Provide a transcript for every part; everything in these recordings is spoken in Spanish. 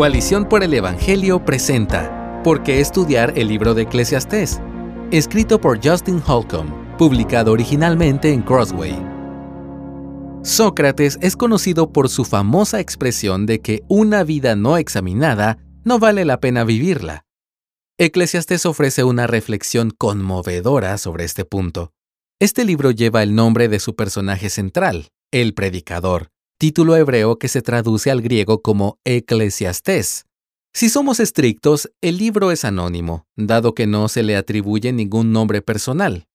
Coalición por el Evangelio presenta ¿Por qué estudiar el libro de Eclesiastés? Escrito por Justin Holcomb, publicado originalmente en Crossway. Sócrates es conocido por su famosa expresión de que una vida no examinada no vale la pena vivirla. Eclesiastés ofrece una reflexión conmovedora sobre este punto. Este libro lleva el nombre de su personaje central, el predicador, título hebreo que se traduce al griego como Eclesiastés. Si somos estrictos, el libro es anónimo, dado que no se le atribuye ningún nombre personal.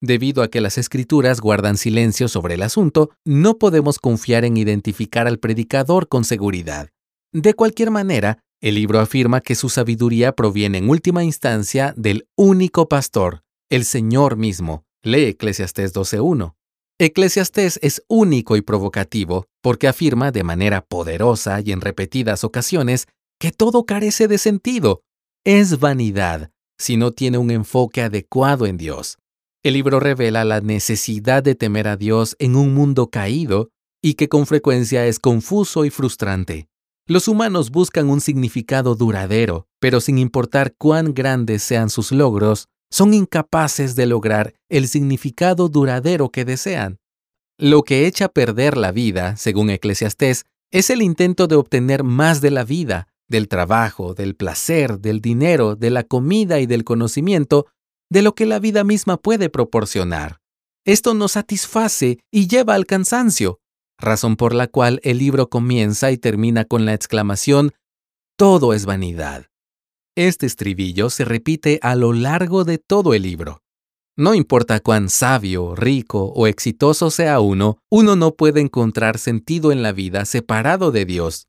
Debido a que las escrituras guardan silencio sobre el asunto, no podemos confiar en identificar al predicador con seguridad. De cualquier manera, el libro afirma que su sabiduría proviene en última instancia del único pastor, el Señor mismo. Lee Eclesiastés 12.1. Eclesiastés es único y provocativo porque afirma de manera poderosa y en repetidas ocasiones que todo carece de sentido. Es vanidad si no tiene un enfoque adecuado en Dios. El libro revela la necesidad de temer a Dios en un mundo caído y que con frecuencia es confuso y frustrante. Los humanos buscan un significado duradero, pero sin importar cuán grandes sean sus logros, son incapaces de lograr el significado duradero que desean. Lo que echa a perder la vida, según Eclesiastés, es el intento de obtener más de la vida, del trabajo, del placer, del dinero, de la comida y del conocimiento, de lo que la vida misma puede proporcionar. Esto nos satisface y lleva al cansancio, razón por la cual el libro comienza y termina con la exclamación, Todo es vanidad. Este estribillo se repite a lo largo de todo el libro. No importa cuán sabio, rico o exitoso sea uno, uno no puede encontrar sentido en la vida separado de Dios.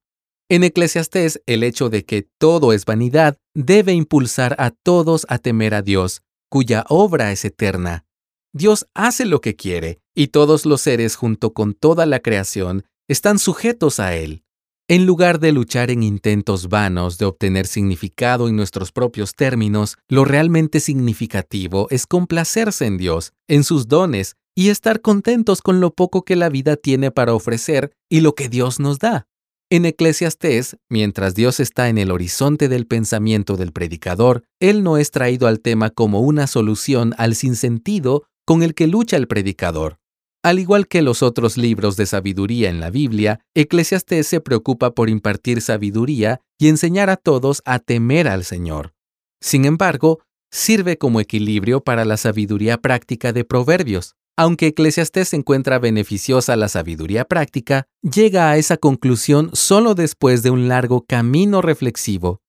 En Eclesiastés, el hecho de que todo es vanidad debe impulsar a todos a temer a Dios, cuya obra es eterna. Dios hace lo que quiere, y todos los seres junto con toda la creación están sujetos a Él. En lugar de luchar en intentos vanos de obtener significado en nuestros propios términos, lo realmente significativo es complacerse en Dios, en sus dones, y estar contentos con lo poco que la vida tiene para ofrecer y lo que Dios nos da. En Eclesiastés, mientras Dios está en el horizonte del pensamiento del predicador, Él no es traído al tema como una solución al sinsentido con el que lucha el predicador. Al igual que los otros libros de sabiduría en la Biblia, Eclesiastés se preocupa por impartir sabiduría y enseñar a todos a temer al Señor. Sin embargo, sirve como equilibrio para la sabiduría práctica de Proverbios. Aunque Eclesiastés encuentra beneficiosa la sabiduría práctica, llega a esa conclusión solo después de un largo camino reflexivo.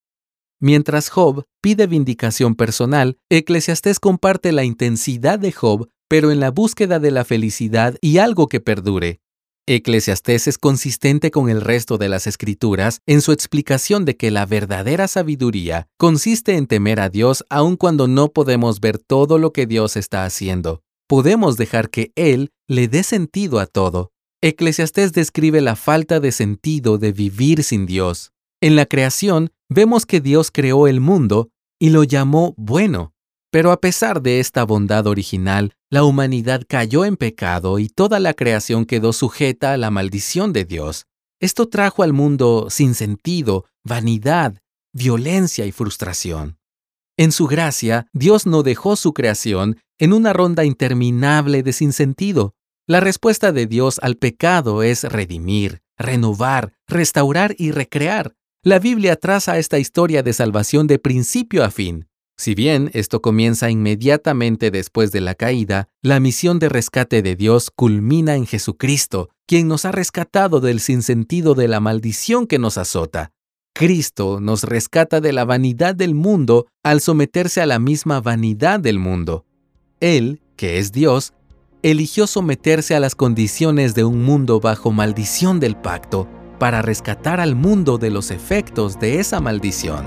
Mientras Job pide vindicación personal, Eclesiastés comparte la intensidad de Job pero en la búsqueda de la felicidad y algo que perdure. Eclesiastés es consistente con el resto de las escrituras en su explicación de que la verdadera sabiduría consiste en temer a Dios aun cuando no podemos ver todo lo que Dios está haciendo. Podemos dejar que Él le dé sentido a todo. Eclesiastés describe la falta de sentido de vivir sin Dios. En la creación vemos que Dios creó el mundo y lo llamó bueno. Pero a pesar de esta bondad original, la humanidad cayó en pecado y toda la creación quedó sujeta a la maldición de Dios. Esto trajo al mundo sin sentido, vanidad, violencia y frustración. En su gracia, Dios no dejó su creación en una ronda interminable de sinsentido. La respuesta de Dios al pecado es redimir, renovar, restaurar y recrear. La Biblia traza esta historia de salvación de principio a fin. Si bien esto comienza inmediatamente después de la caída, la misión de rescate de Dios culmina en Jesucristo, quien nos ha rescatado del sinsentido de la maldición que nos azota. Cristo nos rescata de la vanidad del mundo al someterse a la misma vanidad del mundo. Él, que es Dios, eligió someterse a las condiciones de un mundo bajo maldición del pacto para rescatar al mundo de los efectos de esa maldición.